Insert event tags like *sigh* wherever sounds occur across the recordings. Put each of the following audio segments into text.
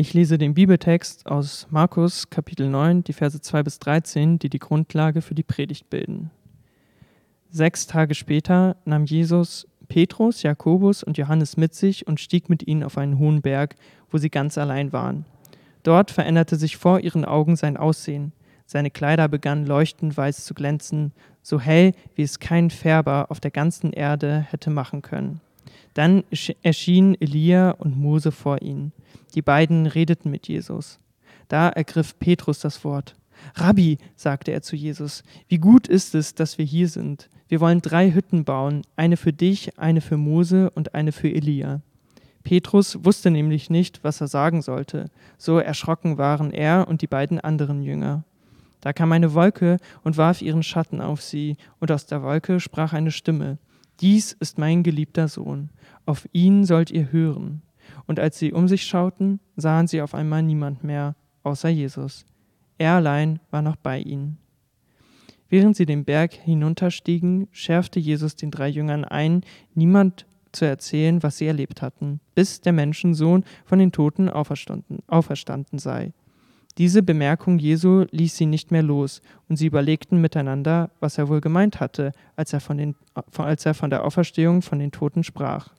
Ich lese den Bibeltext aus Markus Kapitel 9, die Verse 2 bis 13, die die Grundlage für die Predigt bilden. Sechs Tage später nahm Jesus Petrus, Jakobus und Johannes mit sich und stieg mit ihnen auf einen hohen Berg, wo sie ganz allein waren. Dort veränderte sich vor ihren Augen sein Aussehen. Seine Kleider begannen leuchtend weiß zu glänzen, so hell, wie es kein Färber auf der ganzen Erde hätte machen können. Dann erschienen Elia und Mose vor ihnen. Die beiden redeten mit Jesus. Da ergriff Petrus das Wort. Rabbi, sagte er zu Jesus, wie gut ist es, dass wir hier sind. Wir wollen drei Hütten bauen, eine für dich, eine für Mose und eine für Elia. Petrus wusste nämlich nicht, was er sagen sollte. So erschrocken waren er und die beiden anderen Jünger. Da kam eine Wolke und warf ihren Schatten auf sie, und aus der Wolke sprach eine Stimme Dies ist mein geliebter Sohn, auf ihn sollt ihr hören. Und als sie um sich schauten, sahen sie auf einmal niemand mehr, außer Jesus. Er allein war noch bei ihnen. Während sie den Berg hinunterstiegen, schärfte Jesus den drei Jüngern ein, niemand zu erzählen, was sie erlebt hatten, bis der Menschensohn von den Toten auferstanden, sei. Diese Bemerkung Jesu ließ sie nicht mehr los, und sie überlegten miteinander, was er wohl gemeint hatte, als er von, den, als er von der Auferstehung von den Toten sprach.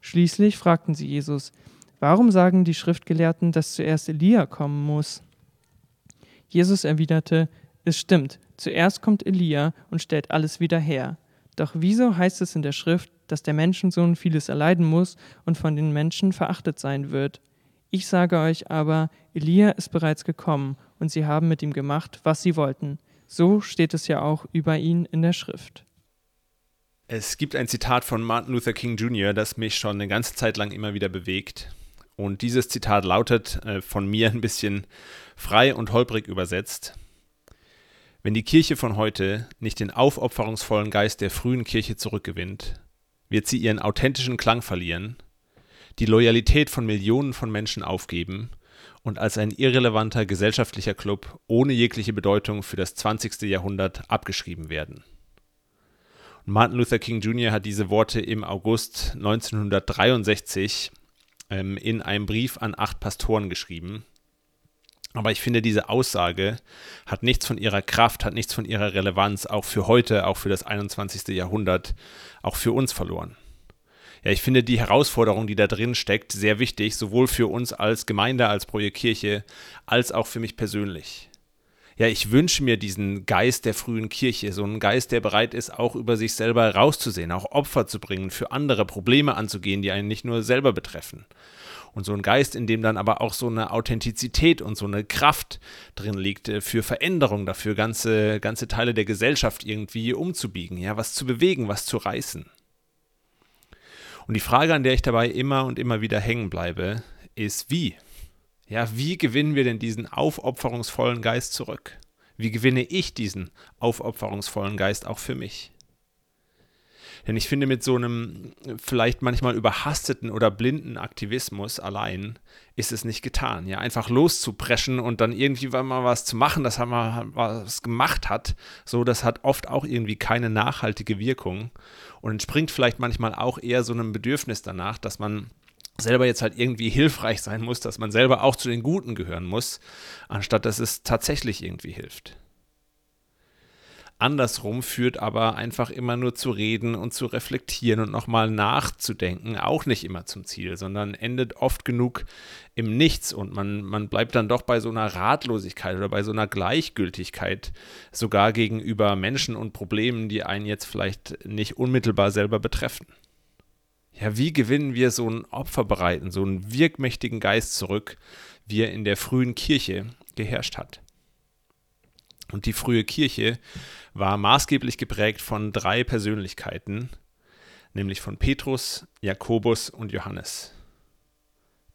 Schließlich fragten sie Jesus, warum sagen die Schriftgelehrten, dass zuerst Elia kommen muss? Jesus erwiderte, es stimmt, zuerst kommt Elia und stellt alles wieder her. Doch wieso heißt es in der Schrift, dass der Menschensohn vieles erleiden muss und von den Menschen verachtet sein wird? Ich sage euch aber, Elia ist bereits gekommen, und sie haben mit ihm gemacht, was sie wollten. So steht es ja auch über ihn in der Schrift. Es gibt ein Zitat von Martin Luther King Jr., das mich schon eine ganze Zeit lang immer wieder bewegt. Und dieses Zitat lautet äh, von mir ein bisschen frei und holprig übersetzt. Wenn die Kirche von heute nicht den aufopferungsvollen Geist der frühen Kirche zurückgewinnt, wird sie ihren authentischen Klang verlieren die Loyalität von Millionen von Menschen aufgeben und als ein irrelevanter gesellschaftlicher Club ohne jegliche Bedeutung für das 20. Jahrhundert abgeschrieben werden. Und Martin Luther King Jr. hat diese Worte im August 1963 ähm, in einem Brief an acht Pastoren geschrieben. Aber ich finde, diese Aussage hat nichts von ihrer Kraft, hat nichts von ihrer Relevanz, auch für heute, auch für das 21. Jahrhundert, auch für uns verloren ja, ich finde die Herausforderung, die da drin steckt, sehr wichtig, sowohl für uns als Gemeinde, als Projektkirche, als auch für mich persönlich. Ja, ich wünsche mir diesen Geist der frühen Kirche, so einen Geist, der bereit ist, auch über sich selber rauszusehen, auch Opfer zu bringen, für andere Probleme anzugehen, die einen nicht nur selber betreffen. Und so ein Geist, in dem dann aber auch so eine Authentizität und so eine Kraft drin liegt, äh, für Veränderung, dafür ganze, ganze Teile der Gesellschaft irgendwie umzubiegen, ja, was zu bewegen, was zu reißen. Und die Frage, an der ich dabei immer und immer wieder hängen bleibe, ist wie? Ja, wie gewinnen wir denn diesen aufopferungsvollen Geist zurück? Wie gewinne ich diesen aufopferungsvollen Geist auch für mich? Denn ich finde, mit so einem vielleicht manchmal überhasteten oder blinden Aktivismus allein ist es nicht getan. Ja, einfach loszupreschen und dann irgendwie mal was zu machen, dass man was gemacht hat, so, das hat oft auch irgendwie keine nachhaltige Wirkung und entspringt vielleicht manchmal auch eher so einem Bedürfnis danach, dass man selber jetzt halt irgendwie hilfreich sein muss, dass man selber auch zu den Guten gehören muss, anstatt dass es tatsächlich irgendwie hilft. Andersrum führt aber einfach immer nur zu reden und zu reflektieren und nochmal nachzudenken auch nicht immer zum Ziel, sondern endet oft genug im Nichts und man, man bleibt dann doch bei so einer Ratlosigkeit oder bei so einer Gleichgültigkeit sogar gegenüber Menschen und Problemen, die einen jetzt vielleicht nicht unmittelbar selber betreffen. Ja, wie gewinnen wir so einen opferbereiten, so einen wirkmächtigen Geist zurück, wie er in der frühen Kirche geherrscht hat? Und die frühe Kirche war maßgeblich geprägt von drei Persönlichkeiten, nämlich von Petrus, Jakobus und Johannes.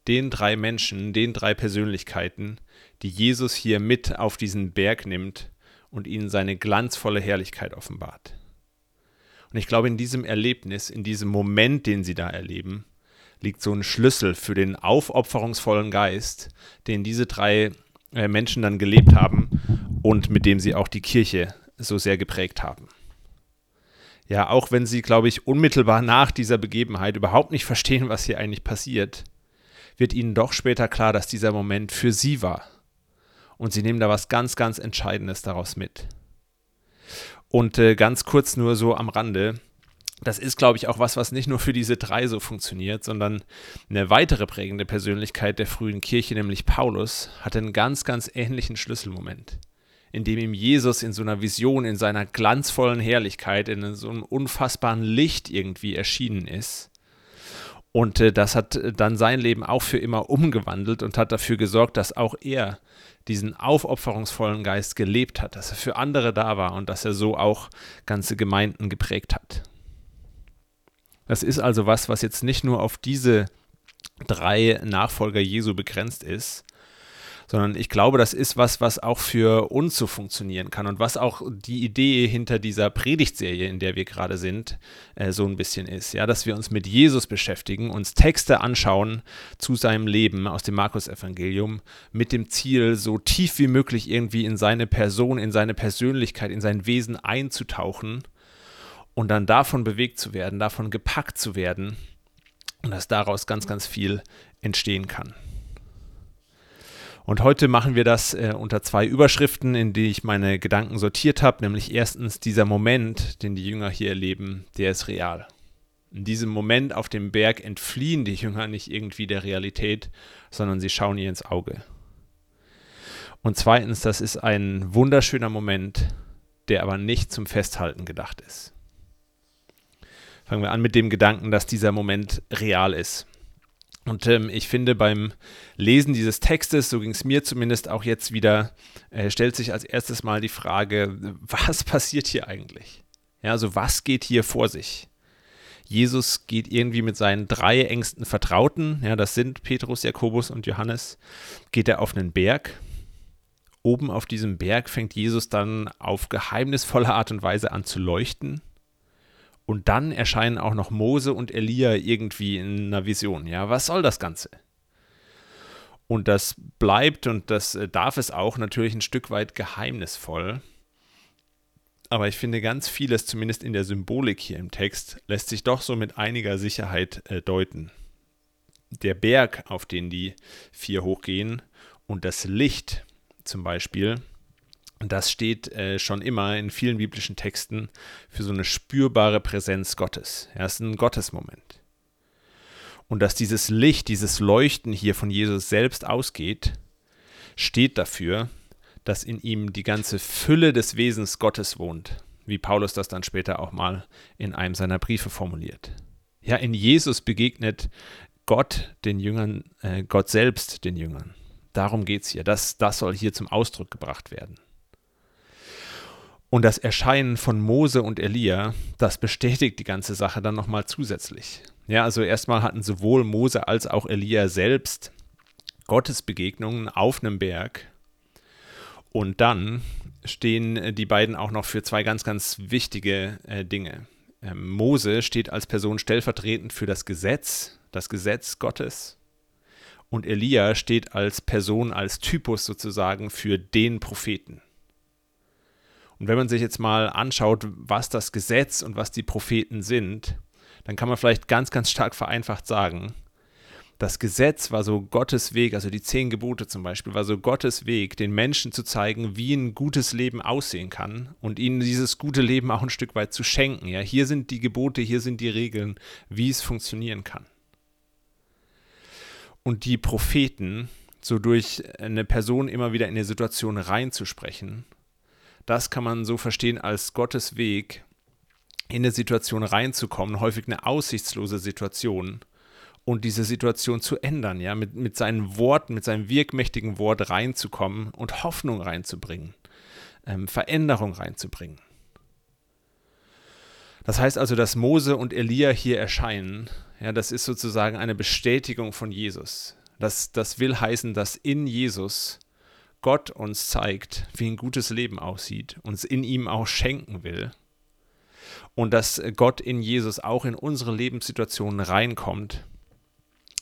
Den drei Menschen, den drei Persönlichkeiten, die Jesus hier mit auf diesen Berg nimmt und ihnen seine glanzvolle Herrlichkeit offenbart. Und ich glaube, in diesem Erlebnis, in diesem Moment, den sie da erleben, liegt so ein Schlüssel für den aufopferungsvollen Geist, den diese drei äh, Menschen dann gelebt haben und mit dem sie auch die Kirche so sehr geprägt haben. Ja, auch wenn sie, glaube ich, unmittelbar nach dieser Begebenheit überhaupt nicht *laughs* verstehen, was hier eigentlich passiert, wird ihnen doch später klar, dass dieser Moment für sie war. Und sie nehmen da was ganz, ganz Entscheidendes daraus mit. Und äh, ganz kurz nur so am Rande, das ist, glaube ich, auch was, was nicht nur für diese drei so funktioniert, sondern eine weitere prägende Persönlichkeit der frühen Kirche, nämlich Paulus, hatte einen ganz, ganz ähnlichen Schlüsselmoment, in dem ihm Jesus in so einer Vision, in seiner glanzvollen Herrlichkeit, in so einem unfassbaren Licht irgendwie erschienen ist. Und äh, das hat dann sein Leben auch für immer umgewandelt und hat dafür gesorgt, dass auch er diesen aufopferungsvollen Geist gelebt hat, dass er für andere da war und dass er so auch ganze Gemeinden geprägt hat. Das ist also was, was jetzt nicht nur auf diese drei Nachfolger Jesu begrenzt ist, sondern ich glaube, das ist was, was auch für uns so funktionieren kann und was auch die Idee hinter dieser Predigtserie, in der wir gerade sind, äh, so ein bisschen ist. Ja, dass wir uns mit Jesus beschäftigen, uns Texte anschauen zu seinem Leben aus dem Markus-Evangelium mit dem Ziel, so tief wie möglich irgendwie in seine Person, in seine Persönlichkeit, in sein Wesen einzutauchen und dann davon bewegt zu werden, davon gepackt zu werden und dass daraus ganz, ganz viel entstehen kann. Und heute machen wir das äh, unter zwei Überschriften, in die ich meine Gedanken sortiert habe, nämlich erstens dieser Moment, den die Jünger hier erleben, der ist real. In diesem Moment auf dem Berg entfliehen die Jünger nicht irgendwie der Realität, sondern sie schauen ihr ins Auge. Und zweitens, das ist ein wunderschöner Moment, der aber nicht zum Festhalten gedacht ist. Fangen wir an mit dem Gedanken, dass dieser Moment real ist. Und ähm, ich finde, beim Lesen dieses Textes, so ging es mir zumindest auch jetzt wieder, äh, stellt sich als erstes mal die Frage, *laughs* was passiert hier eigentlich? Ja, also was geht hier vor sich? Jesus geht irgendwie mit seinen drei engsten Vertrauten, ja, das sind Petrus, Jakobus und Johannes, geht er auf einen Berg. Oben auf diesem Berg fängt Jesus dann auf geheimnisvolle Art und Weise an zu leuchten. Und dann erscheinen auch noch Mose und Elia irgendwie in einer Vision. Ja, was soll das Ganze? Und das bleibt und das äh, darf es auch natürlich ein Stück weit geheimnisvoll. Aber ich finde, ganz vieles, zumindest in der Symbolik hier im Text, lässt sich doch so mit einiger Sicherheit äh, deuten. Der Berg, auf den die vier hochgehen, und das Licht zum Beispiel, das steht äh, schon immer in vielen biblischen Texten für so eine spürbare Präsenz Gottes. Ja, ist ein Gottesmoment. Und dass dieses Licht, dieses Leuchten hier von Jesus selbst ausgeht, steht dafür, dass in ihm die ganze Fülle des Wesens Gottes wohnt, wie Paulus das dann später auch mal in einem seiner Briefe formuliert. Ja, in Jesus begegnet Gott den Jüngern, äh, Gott selbst den Jüngern. Darum geht es hier. Das, das soll hier zum Ausdruck gebracht werden. Und das Erscheinen von Mose und Elia, das bestätigt die ganze Sache dann nochmal zusätzlich. Ja, also erstmal hatten sowohl Mose als auch Elia selbst Gottesbegegnungen auf einem Berg. Und dann stehen die beiden auch noch für zwei ganz, ganz wichtige äh, Dinge. Ähm, Mose steht als Person stellvertretend für das Gesetz, das Gesetz Gottes. Und Elia steht als Person, als Typus sozusagen für den Propheten. Und wenn man sich jetzt mal anschaut, was das Gesetz und was die Propheten sind, dann kann man vielleicht ganz, ganz stark vereinfacht sagen, das Gesetz war so Gottes Weg, also die zehn Gebote zum Beispiel, war so Gottes Weg, den Menschen zu zeigen, wie ein gutes Leben aussehen kann und ihnen dieses gute Leben auch ein Stück weit zu schenken. Ja, hier sind die Gebote, hier sind die Regeln, wie es funktionieren kann. Und die Propheten, so durch eine Person immer wieder in eine Situation reinzusprechen das kann man so verstehen als Gottes Weg, in eine Situation reinzukommen, häufig eine aussichtslose Situation und diese Situation zu ändern, ja, mit, mit seinen Worten, mit seinem wirkmächtigen Wort reinzukommen und Hoffnung reinzubringen, ähm, Veränderung reinzubringen. Das heißt also, dass Mose und Elia hier erscheinen, ja, das ist sozusagen eine Bestätigung von Jesus. Das, das will heißen, dass in Jesus Gott uns zeigt, wie ein gutes Leben aussieht, uns in ihm auch schenken will und dass Gott in Jesus auch in unsere Lebenssituationen reinkommt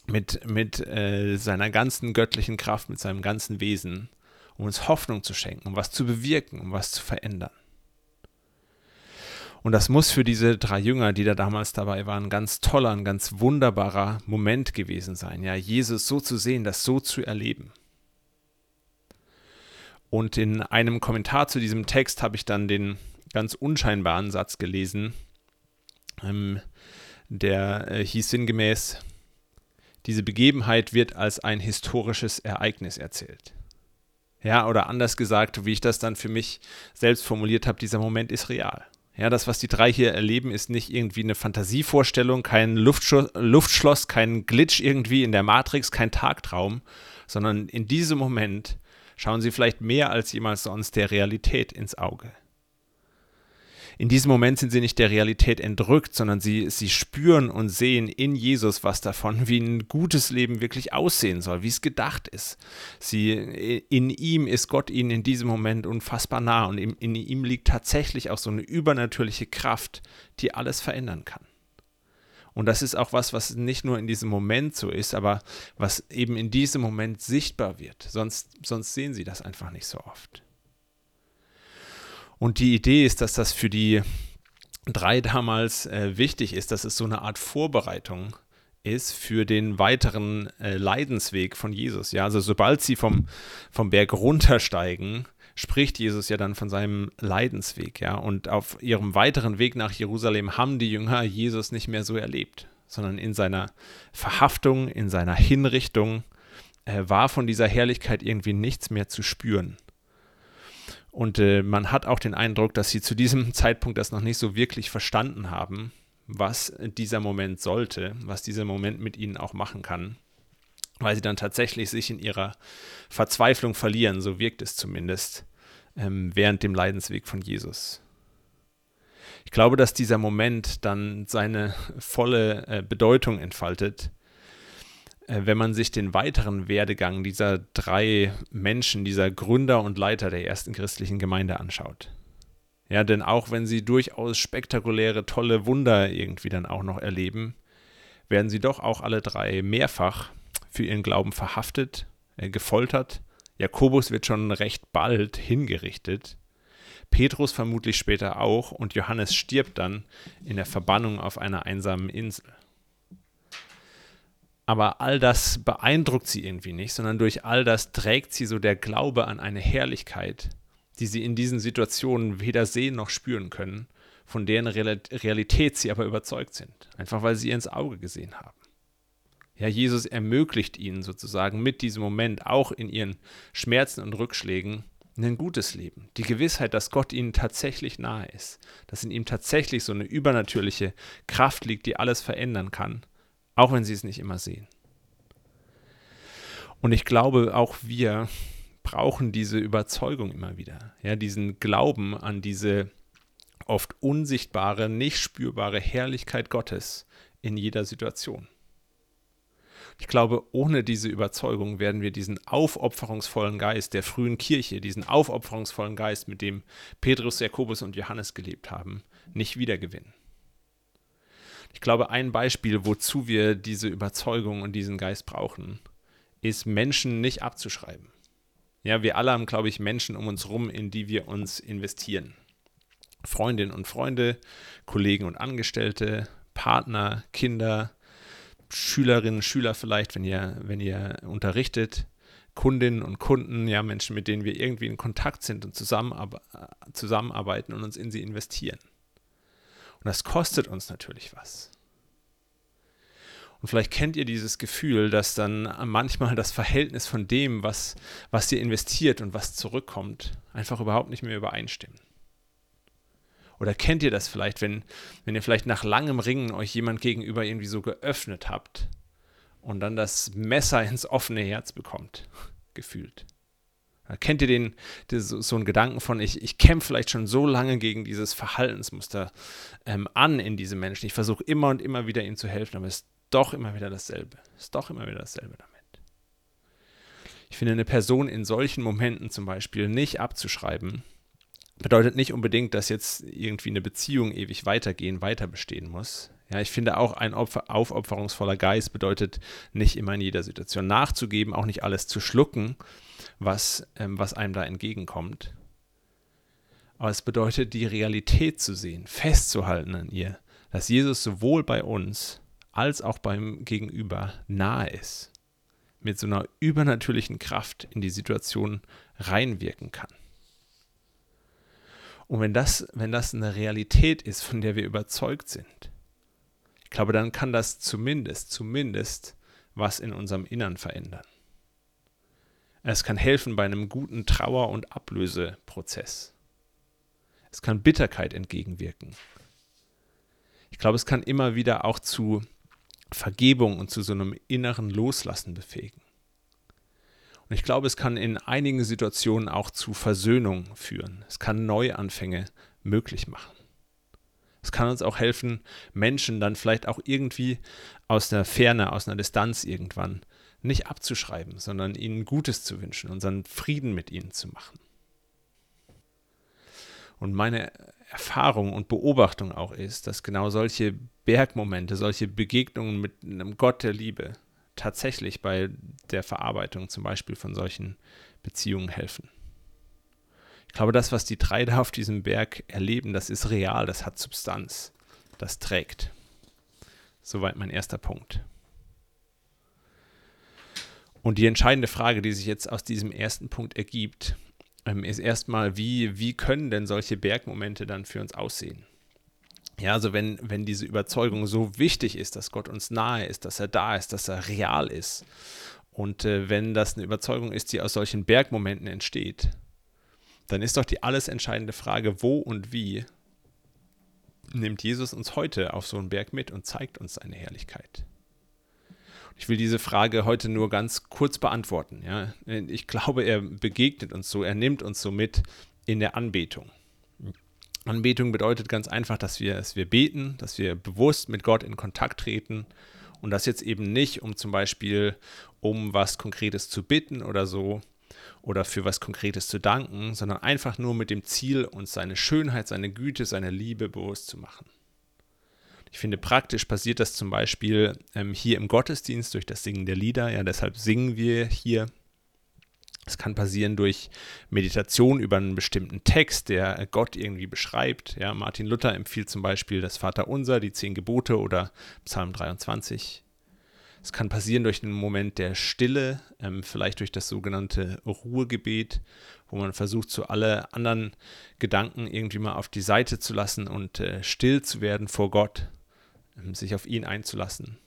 mit, mit äh, seiner ganzen göttlichen Kraft, mit seinem ganzen Wesen, um uns Hoffnung zu schenken, um was zu bewirken, um was zu verändern. Und das muss für diese drei Jünger, die da damals dabei waren, ein ganz toller, ein ganz wunderbarer Moment gewesen sein, ja, Jesus so zu sehen, das so zu erleben. Und in einem Kommentar zu diesem Text habe ich dann den ganz unscheinbaren Satz gelesen, ähm, der äh, hieß sinngemäß, diese Begebenheit wird als ein historisches Ereignis erzählt. Ja, oder anders gesagt, wie ich das dann für mich selbst formuliert habe, dieser Moment ist real. Ja, das, was die drei hier erleben, ist nicht irgendwie eine Fantasievorstellung, kein Luftschloss, Luftschloss, kein Glitch irgendwie in der Matrix, kein Tagtraum, sondern in diesem Moment schauen sie vielleicht mehr als jemals sonst der Realität ins Auge in diesem Moment sind sie nicht der Realität entrückt, sondern sie, sie spüren und sehen in Jesus was davon, wie ein gutes Leben wirklich aussehen soll, wie es gedacht ist. Sie, in ihm ist Gott ihnen in diesem Moment unfassbar nah und in, in ihm liegt tatsächlich auch so eine übernatürliche Kraft, die alles verändern kann. Und das ist auch was, was nicht nur in diesem Moment so ist, aber was eben in diesem Moment sichtbar wird. Sonst, sonst sehen sie das einfach nicht so oft. Und die Idee ist, dass das für die drei damals äh, wichtig ist, dass es so eine Art Vorbereitung ist für den weiteren äh, Leidensweg von Jesus. Ja, also sobald sie vom, vom Berg runtersteigen, spricht Jesus ja dann von seinem Leidensweg. Ja, und auf ihrem weiteren Weg nach Jerusalem haben die Jünger Jesus nicht mehr so erlebt, sondern in seiner Verhaftung, in seiner Hinrichtung äh, war von dieser Herrlichkeit irgendwie nichts mehr zu spüren. Und äh, man hat auch den Eindruck, dass sie zu diesem *laughs* Zeitpunkt das noch nicht so wirklich verstanden haben, was dieser Moment sollte, was dieser Moment mit ihnen auch machen kann, weil sie dann tatsächlich sich in ihrer Verzweiflung verlieren, so wirkt es zumindest, ähm, während dem Leidensweg von Jesus. Ich glaube, dass dieser Moment dann seine volle äh, Bedeutung entfaltet, äh, wenn man sich den weiteren Werdegang dieser drei Menschen, dieser Gründer und Leiter der ersten christlichen Gemeinde anschaut. Ja, denn auch wenn sie durchaus spektakuläre, tolle Wunder irgendwie dann auch noch erleben, werden sie doch auch alle drei mehrfach für ihren Glauben verhaftet, äh, gefoltert. Jakobus wird schon recht bald hingerichtet. Petrus vermutlich später auch und Johannes stirbt dann in der Verbannung auf einer einsamen Insel. Aber all das beeindruckt sie irgendwie nicht, sondern durch all das trägt sie so der Glaube an eine Herrlichkeit, die sie in diesen Situationen weder sehen noch spüren können, von deren Realität sie aber überzeugt sind, einfach weil sie ihr ins Auge gesehen haben. Ja, Jesus ermöglicht ihnen sozusagen mit diesem Moment auch in ihren Schmerzen und Rückschlägen ein gutes Leben. Die Gewissheit, dass Gott ihnen tatsächlich nahe ist, dass in ihm tatsächlich so eine übernatürliche Kraft liegt, die alles verändern kann auch wenn sie es nicht immer sehen. Und ich glaube, auch wir brauchen diese Überzeugung immer wieder, ja, diesen Glauben an diese oft unsichtbare, nicht spürbare Herrlichkeit Gottes in jeder Situation. Ich glaube, ohne diese Überzeugung werden wir diesen aufopferungsvollen Geist der frühen Kirche, diesen aufopferungsvollen Geist, mit dem Petrus, Jakobus und Johannes gelebt haben, nicht wiedergewinnen. Ich glaube, ein Beispiel, wozu wir diese Überzeugung und diesen Geist brauchen, ist Menschen nicht abzuschreiben. Ja, wir alle haben, glaube ich, Menschen um uns herum, in die wir uns investieren. Freundinnen und Freunde, Kollegen und Angestellte, Partner, Kinder, Schülerinnen, Schüler vielleicht, wenn ihr, wenn ihr unterrichtet, Kundinnen und Kunden, ja, Menschen, mit denen wir irgendwie in Kontakt sind und zusammenarbeiten und uns in sie investieren. Und das kostet uns natürlich was. Und vielleicht kennt ihr dieses Gefühl, dass dann manchmal das Verhältnis von dem, was, was ihr investiert und was zurückkommt, einfach überhaupt nicht mehr übereinstimmen. Oder kennt ihr das vielleicht, wenn, wenn ihr vielleicht nach langem Ringen euch jemand gegenüber irgendwie so geöffnet habt und dann das Messer *laughs* ins offene Herz bekommt, gefühlt? Kennt ihr den, so, einen Gedanken von, ich, ich kämpfe vielleicht schon so lange gegen dieses Verhaltensmuster ähm, an in diesem Menschen. Ich versuche immer und immer wieder ihm zu helfen, aber es ist doch immer wieder dasselbe. Es ist doch immer wieder dasselbe damit. Ich finde, eine Person in solchen Momenten zum Beispiel nicht abzuschreiben, bedeutet nicht unbedingt, dass jetzt irgendwie eine Beziehung ewig weitergehen, weiter bestehen muss. Ja, ich finde auch ein Opfer, aufopferungsvoller Geist bedeutet nicht immer in jeder Situation nachzugeben, auch nicht alles zu schlucken, was, ähm, was einem da entgegenkommt. aber es bedeutet, die Realität zu sehen, festzuhalten an ihr, dass Jesus sowohl bei uns als auch beim Gegenüber nahe ist, mit so einer übernatürlichen Kraft in die Situation reinwirken kann. Und wenn das, wenn das eine Realität ist, von der wir überzeugt sind, ich glaube, dann kann das zumindest, zumindest was in unserem Innern verändern. Es kann helfen bei einem guten Trauer- und Ablöseprozess. Es kann Bitterkeit entgegenwirken. Ich glaube, es kann immer wieder auch zu Vergebung und zu so einem inneren Loslassen befähigen. Und ich glaube, es kann in einigen Situationen auch zu Versöhnung führen. Es kann Neuanfänge möglich machen. Es kann uns auch helfen, Menschen dann vielleicht auch irgendwie aus der Ferne, aus einer Distanz irgendwann nicht abzuschreiben, sondern ihnen Gutes zu wünschen, unseren Frieden mit ihnen zu machen. Und meine Erfahrung und Beobachtung auch ist, dass genau solche Bergmomente, solche Begegnungen mit einem Gott der Liebe tatsächlich bei der Verarbeitung zum Beispiel von solchen Beziehungen helfen. Ich glaube, das, was die drei da auf diesem Berg erleben, das ist real, das hat Substanz, das trägt. Soweit mein erster Punkt. Und die entscheidende Frage, die sich jetzt aus diesem ersten Punkt ergibt, ähm, ist erstmal, wie, wie können denn solche Bergmomente dann für uns aussehen? Ja, also wenn, wenn diese Überzeugung so wichtig ist, dass Gott uns nahe ist, dass er da ist, dass er real ist, und äh, wenn das eine Überzeugung ist, die aus solchen Bergmomenten entsteht, dann ist doch die alles entscheidende Frage, wo und wie nimmt Jesus uns heute auf so einen Berg mit und zeigt uns seine Herrlichkeit? Ich will diese Frage heute nur ganz kurz beantworten. Ja? Ich glaube, er begegnet uns so, er nimmt uns so mit in der Anbetung. Anbetung bedeutet ganz einfach, dass wir, dass wir beten, dass wir bewusst mit Gott in Kontakt treten und das jetzt eben nicht, um zum Beispiel um was Konkretes zu bitten oder so oder für was Konkretes zu danken, sondern einfach nur mit dem Ziel, uns seine Schönheit, seine Güte, seine Liebe bewusst zu machen. Ich finde, praktisch passiert das zum Beispiel ähm, hier im Gottesdienst durch das Singen der Lieder. Ja, deshalb singen wir hier. Es kann passieren durch Meditation über einen bestimmten Text, der Gott irgendwie beschreibt. Ja, Martin Luther empfiehlt zum Beispiel das Vaterunser, die zehn Gebote oder Psalm 23. Es kann passieren durch einen Moment der Stille, ähm, vielleicht durch das sogenannte Ruhegebet, wo man versucht, so alle anderen Gedanken irgendwie mal auf die Seite zu lassen und äh, still zu werden vor Gott ähm, sich auf ihn einzulassen.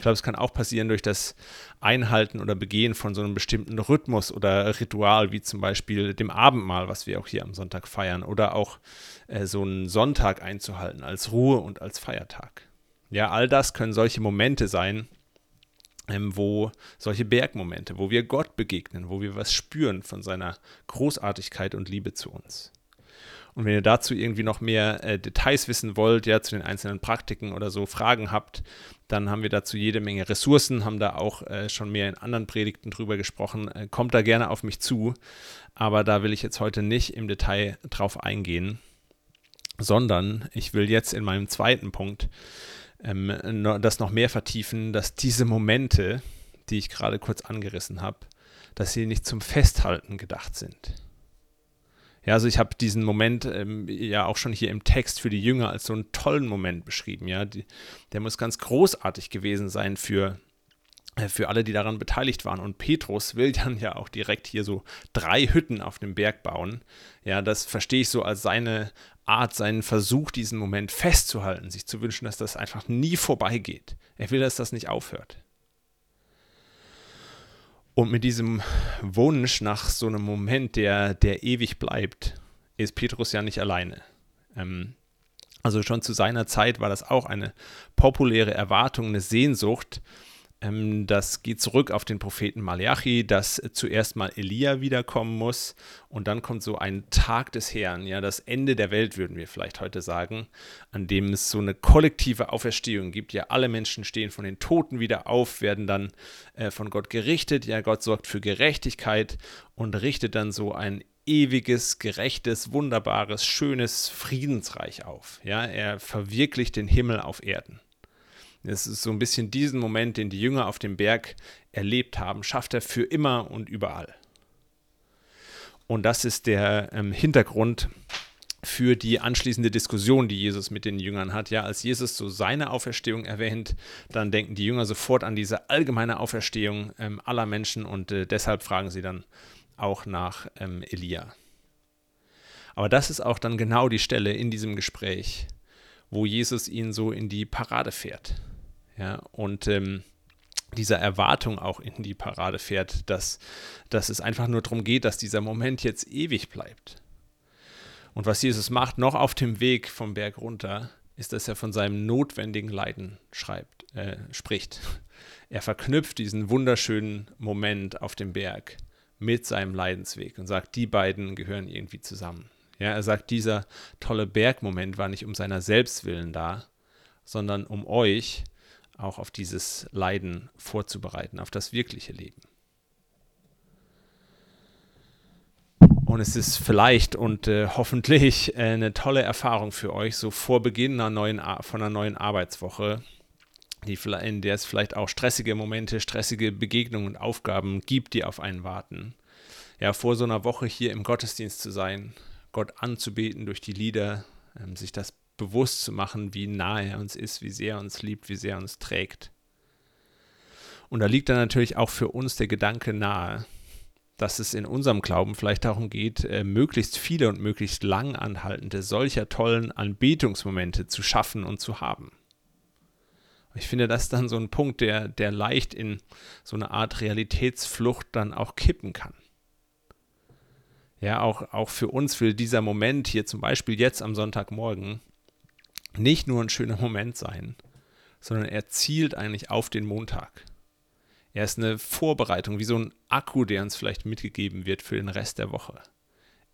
Ich glaube, es kann auch passieren durch das Einhalten oder Begehen von so einem bestimmten Rhythmus oder Ritual, wie zum Beispiel dem Abendmahl, was wir auch hier am Sonntag feiern, oder auch äh, so einen Sonntag einzuhalten als Ruhe und als Feiertag. Ja, all das können solche Momente sein, ähm, wo solche Bergmomente, wo wir Gott begegnen, wo wir was spüren von seiner Großartigkeit und Liebe zu uns. Und wenn ihr dazu irgendwie noch mehr äh, Details wissen wollt, ja, zu den einzelnen Praktiken oder so Fragen habt, dann haben wir dazu jede Menge Ressourcen, haben da auch äh, schon mehr in anderen Predigten drüber gesprochen. Äh, kommt da gerne auf mich zu, aber da will ich jetzt heute nicht im Detail drauf eingehen, sondern ich will jetzt in meinem zweiten Punkt ähm, das noch mehr vertiefen, dass diese Momente, die ich gerade kurz angerissen habe, dass sie nicht zum Festhalten gedacht sind. Ja, also ich habe diesen Moment ähm, ja auch schon hier im Text für die Jünger als so einen tollen Moment beschrieben. Ja, die, der muss ganz großartig gewesen sein für äh, für alle, die daran beteiligt waren. Und Petrus will dann ja auch direkt hier so drei Hütten auf dem Berg bauen. Ja, das verstehe ich so als seine Art, seinen Versuch, diesen Moment festzuhalten, sich zu wünschen, dass das einfach nie vorbeigeht. Er will, dass das nicht aufhört. Und mit diesem Wunsch nach so einem Moment, der, der ewig bleibt, ist Petrus ja nicht alleine. Ähm, also schon zu seiner Zeit war das auch eine populäre Erwartung, eine Sehnsucht, das geht zurück auf den Propheten Malachi, dass zuerst mal Elia wiederkommen muss und dann kommt so ein Tag des Herrn, ja, das Ende der Welt, würden wir vielleicht heute sagen, an dem es so eine kollektive Auferstehung gibt. Ja, alle Menschen stehen von den Toten wieder auf, werden dann äh, von Gott gerichtet. Ja, Gott sorgt für Gerechtigkeit und richtet dann so ein ewiges, gerechtes, wunderbares, schönes Friedensreich auf. Ja, er verwirklicht den Himmel auf Erden. Es ist so ein bisschen diesen Moment, den die Jünger auf dem Berg erlebt haben, schafft er für immer und überall. Und das ist der ähm, Hintergrund für die anschließende Diskussion, die Jesus mit den Jüngern hat. Ja, als Jesus so seine Auferstehung erwähnt, dann denken die Jünger sofort an diese allgemeine Auferstehung ähm, aller Menschen und äh, deshalb fragen sie dann auch nach ähm, Elia. Aber das ist auch dann genau die Stelle in diesem Gespräch, wo Jesus ihn so in die Parade fährt. Ja, und ähm, dieser Erwartung auch in die Parade fährt, dass, dass es einfach nur darum geht, dass dieser Moment jetzt ewig bleibt. Und was Jesus macht, noch auf dem Weg vom Berg runter, ist, dass er von seinem notwendigen Leiden schreibt, äh, spricht. Er verknüpft diesen wunderschönen Moment auf dem Berg mit seinem Leidensweg und sagt, die beiden gehören irgendwie zusammen. Ja, er sagt, dieser tolle Bergmoment war nicht um seiner Selbstwillen da, sondern um euch auch auf dieses Leiden vorzubereiten, auf das wirkliche Leben. Und es ist vielleicht und äh, hoffentlich äh, eine tolle Erfahrung für euch, so vor Beginn einer neuen, von einer neuen Arbeitswoche, die, in der es vielleicht auch stressige Momente, stressige Begegnungen und Aufgaben gibt, die auf einen warten. Ja, vor so einer Woche hier im Gottesdienst zu sein, Gott anzubeten durch die Lieder, ähm, sich das bewusst zu machen, wie nahe er uns ist, wie sehr er uns liebt, wie sehr er uns trägt. Und da liegt dann natürlich auch für uns der Gedanke nahe, dass es in unserem Glauben vielleicht darum geht, äh, möglichst viele und möglichst lang anhaltende solcher tollen Anbetungsmomente zu schaffen und zu haben. Ich finde, das ist dann so ein Punkt, der, der leicht in so eine Art Realitätsflucht dann auch kippen kann. Ja, auch, auch für uns will dieser Moment hier zum Beispiel jetzt am Sonntagmorgen nicht nur ein schöner Moment sein, sondern er zielt eigentlich auf den Montag. Er ist eine Vorbereitung, wie so ein Akku, der uns vielleicht mitgegeben wird für den Rest der Woche.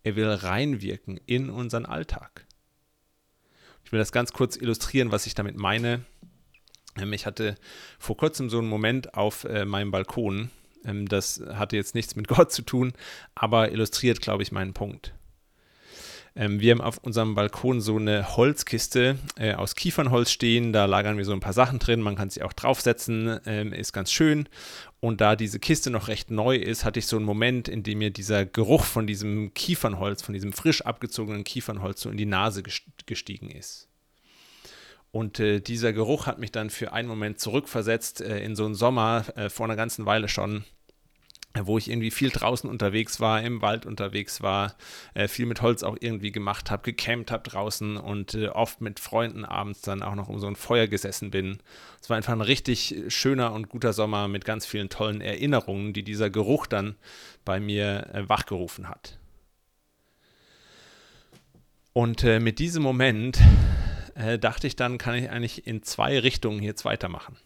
Er will reinwirken in unseren Alltag. Ich will das ganz kurz illustrieren, was ich damit meine. Ähm, ich hatte vor kurzem so einen Moment auf äh, meinem Balkon. Ähm, das hatte jetzt nichts mit *laughs* Gott zu tun, aber illustriert, glaube ich, meinen Punkt. Ähm, wir haben auf unserem Balkon so eine Holzkiste äh, aus Kiefernholz stehen. Da lagern wir so ein paar Sachen drin. Man kann sie auch draufsetzen. Ähm, ist ganz schön. Und da diese Kiste noch recht neu ist, hatte ich so einen Moment, in dem mir dieser Geruch von diesem Kiefernholz, von diesem frisch abgezogenen Kiefernholz so in die Nase gestiegen ist. Und äh, dieser Geruch hat mich dann für einen Moment zurückversetzt äh, in so einen Sommer äh, vor einer ganzen Weile schon, wo ich irgendwie viel draußen unterwegs war, im Wald unterwegs war, äh, viel mit Holz auch irgendwie gemacht habe, gecampt habe draußen und äh, oft mit Freunden abends dann auch noch um so ein Feuer gesessen bin. Es war einfach ein richtig schöner und guter Sommer mit ganz vielen tollen Erinnerungen, die dieser Geruch dann bei mir äh, wachgerufen hat. Und äh, mit diesem Moment äh, dachte ich dann, kann ich eigentlich in zwei Richtungen jetzt weitermachen.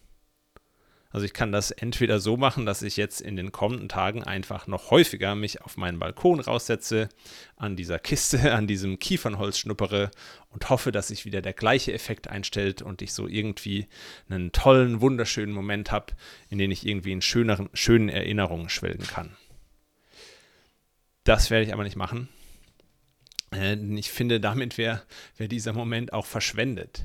Also ich kann das entweder so machen, dass ich jetzt in den kommenden Tagen einfach noch häufiger mich auf meinen Balkon raussetze, an dieser Kiste, *laughs* an diesem Kiefernholz schnuppere und hoffe, dass sich wieder der gleiche Effekt einstellt und ich so irgendwie einen tollen, wunderschönen Moment habe, in den ich irgendwie in schöneren, schönen Erinnerungen schwelgen kann. Das werde ich aber nicht machen. Äh, ich finde, damit wäre wär dieser Moment auch verschwendet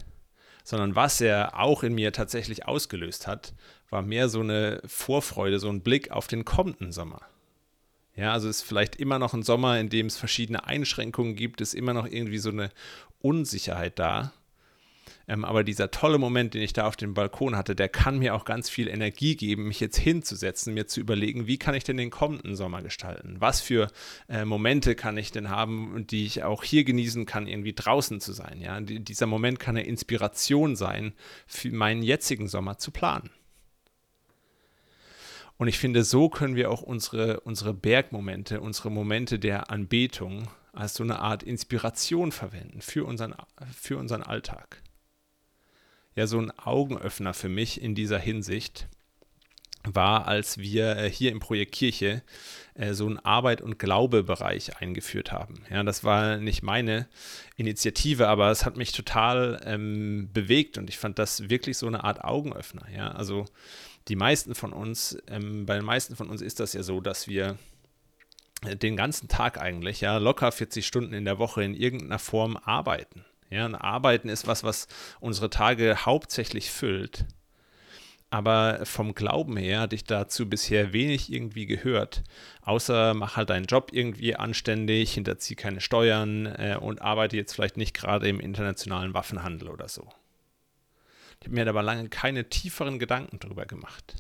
sondern was er auch in mir tatsächlich ausgelöst hat, war mehr so eine Vorfreude, so ein Blick auf den kommenden Sommer. Ja, also es ist vielleicht immer noch ein Sommer, in dem es verschiedene Einschränkungen gibt, ist immer noch irgendwie so eine Unsicherheit da. Ähm, aber dieser tolle Moment, den ich da auf dem Balkon hatte, der kann mir auch ganz viel Energie geben, mich jetzt hinzusetzen, mir zu überlegen, wie kann ich denn den kommenden Sommer gestalten? Was für äh, Momente kann ich denn haben, die ich auch hier genießen kann, irgendwie draußen zu sein? Ja, die, dieser Moment kann eine Inspiration sein, für meinen jetzigen Sommer zu planen. Und ich finde, so können wir auch unsere, unsere Bergmomente, unsere Momente der Anbetung als so eine Art Inspiration verwenden für unseren, für unseren Alltag ja so ein Augenöffner für mich in dieser Hinsicht war, als wir äh, hier im Projekt Kirche äh, so einen Arbeit- und Glaube-Bereich eingeführt haben. Ja, das war nicht meine Initiative, aber es hat mich total ähm, bewegt und ich fand das wirklich so eine Art Augenöffner. Ja, also die meisten von uns, ähm, bei den meisten von uns ist das ja so, dass wir äh, den ganzen Tag eigentlich, ja, locker 40 Stunden in der Woche in irgendeiner Form arbeiten. Ja, und Arbeiten ist was, was unsere Tage hauptsächlich füllt. aber vom Glauben her hatte ich dazu bisher wenig irgendwie gehört, außer mach halt deinen Job irgendwie anständig, hinterzieh keine Steuern äh, und arbeite jetzt vielleicht nicht gerade im internationalen Waffenhandel oder so. Ich habe mir aber lange keine tieferen Gedanken darüber gemacht.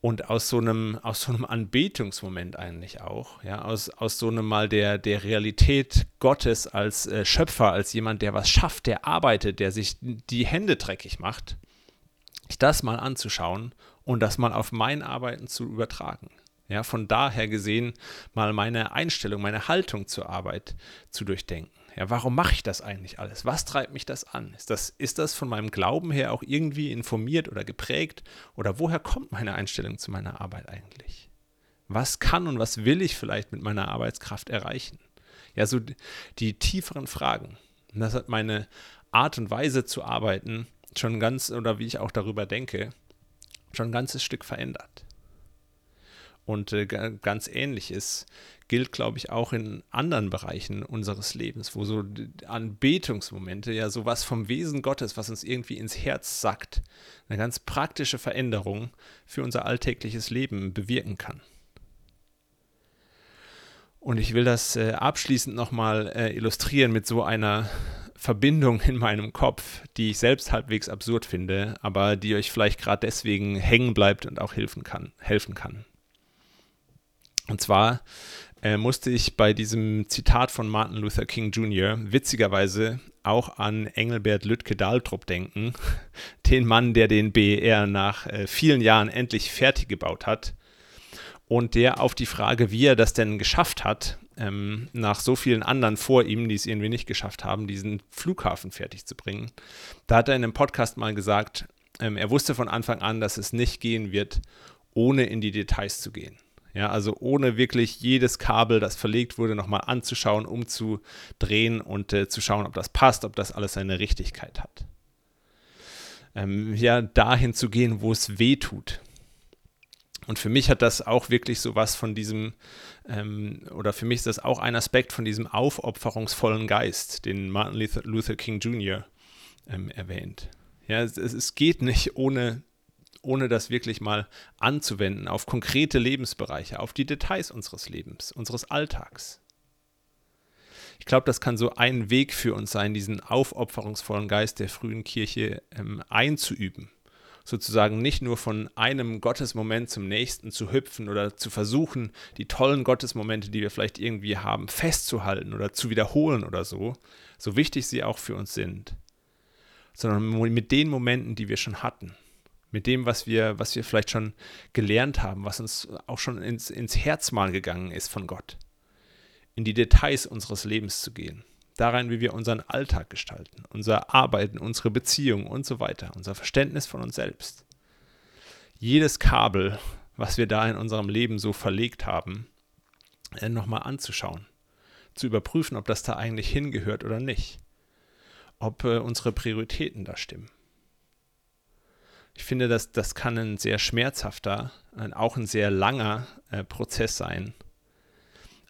Und aus so einem, aus so einem Anbetungsmoment eigentlich auch, ja, aus, aus so einem mal der, der Realität Gottes als äh, Schöpfer, als jemand, der was schafft, der arbeitet, der sich die Hände dreckig macht, das mal anzuschauen und das mal auf mein Arbeiten zu übertragen. Ja, von daher gesehen, mal meine Einstellung, meine Haltung zur Arbeit zu durchdenken. Ja, warum mache ich das eigentlich alles? Was treibt mich das an? Ist das, ist das von meinem Glauben her auch irgendwie informiert oder geprägt? Oder woher kommt meine Einstellung zu meiner Arbeit eigentlich? Was kann und was will ich vielleicht mit meiner Arbeitskraft erreichen? Ja, so die tieferen Fragen. Das hat meine Art und Weise zu arbeiten schon ganz, oder wie ich auch darüber denke, schon ein ganzes Stück verändert. Und äh, ganz ähnliches gilt, glaube ich, auch in anderen Bereichen unseres Lebens, wo so Anbetungsmomente ja sowas vom Wesen Gottes, was uns irgendwie ins Herz sackt, eine ganz praktische Veränderung für unser alltägliches Leben bewirken kann. Und ich will das äh, abschließend nochmal äh, illustrieren mit so einer Verbindung in meinem Kopf, die ich selbst halbwegs absurd finde, aber die euch vielleicht gerade deswegen hängen bleibt und auch helfen kann. Helfen kann. Und zwar äh, musste ich bei diesem Zitat von Martin Luther King Jr. witzigerweise auch an Engelbert Lütke Dahltrup denken, *laughs* den Mann, der den BER nach äh, vielen Jahren endlich fertig gebaut hat und der auf die Frage, wie er das denn geschafft hat, ähm, nach so vielen anderen vor ihm, die es irgendwie nicht geschafft haben, diesen Flughafen fertig zu bringen. Da hat er in einem Podcast mal gesagt, ähm, er wusste von Anfang an, dass es nicht gehen wird, ohne in die Details zu gehen. Ja, also ohne wirklich jedes Kabel, das verlegt wurde, nochmal anzuschauen, umzudrehen und äh, zu schauen, ob das passt, ob das alles seine Richtigkeit hat. Ähm, ja, dahin zu gehen, wo es weh tut. Und für mich hat das auch wirklich so was von diesem, ähm, oder für mich ist das auch ein Aspekt von diesem aufopferungsvollen Geist, den Martin Luther King Jr. Ähm, erwähnt. Ja, es, es geht nicht ohne, ohne das wirklich mal anzuwenden auf konkrete Lebensbereiche, auf die Details unseres Lebens, unseres Alltags. Ich glaube, das kann so ein Weg für uns sein, diesen aufopferungsvollen Geist der frühen Kirche ähm, einzuüben sozusagen nicht nur von einem Gottesmoment zum nächsten zu hüpfen oder zu versuchen, die tollen Gottesmomente, die wir vielleicht irgendwie haben, festzuhalten oder zu wiederholen oder so, so wichtig sie auch für uns sind, sondern mit den Momenten, die wir schon hatten, mit dem, was wir, was wir vielleicht schon gelernt haben, was uns auch schon ins, ins Herz mal gegangen ist von Gott, in die Details unseres Lebens zu gehen darein, wie wir unseren Alltag gestalten, unser Arbeiten, unsere Beziehungen und so weiter, unser Verständnis von uns selbst. Jedes Kabel, was wir da in unserem Leben so verlegt haben, äh, nochmal anzuschauen, zu überprüfen, ob das da eigentlich hingehört oder nicht, ob äh, unsere Prioritäten da stimmen. Ich finde, dass das kann ein sehr schmerzhafter, auch ein sehr langer äh, Prozess sein,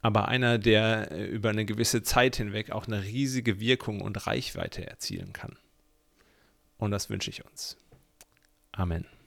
aber einer, der äh, über eine gewisse Zeit hinweg auch eine riesige Wirkung und Reichweite erzielen kann. Und das wünsche ich uns. Amen.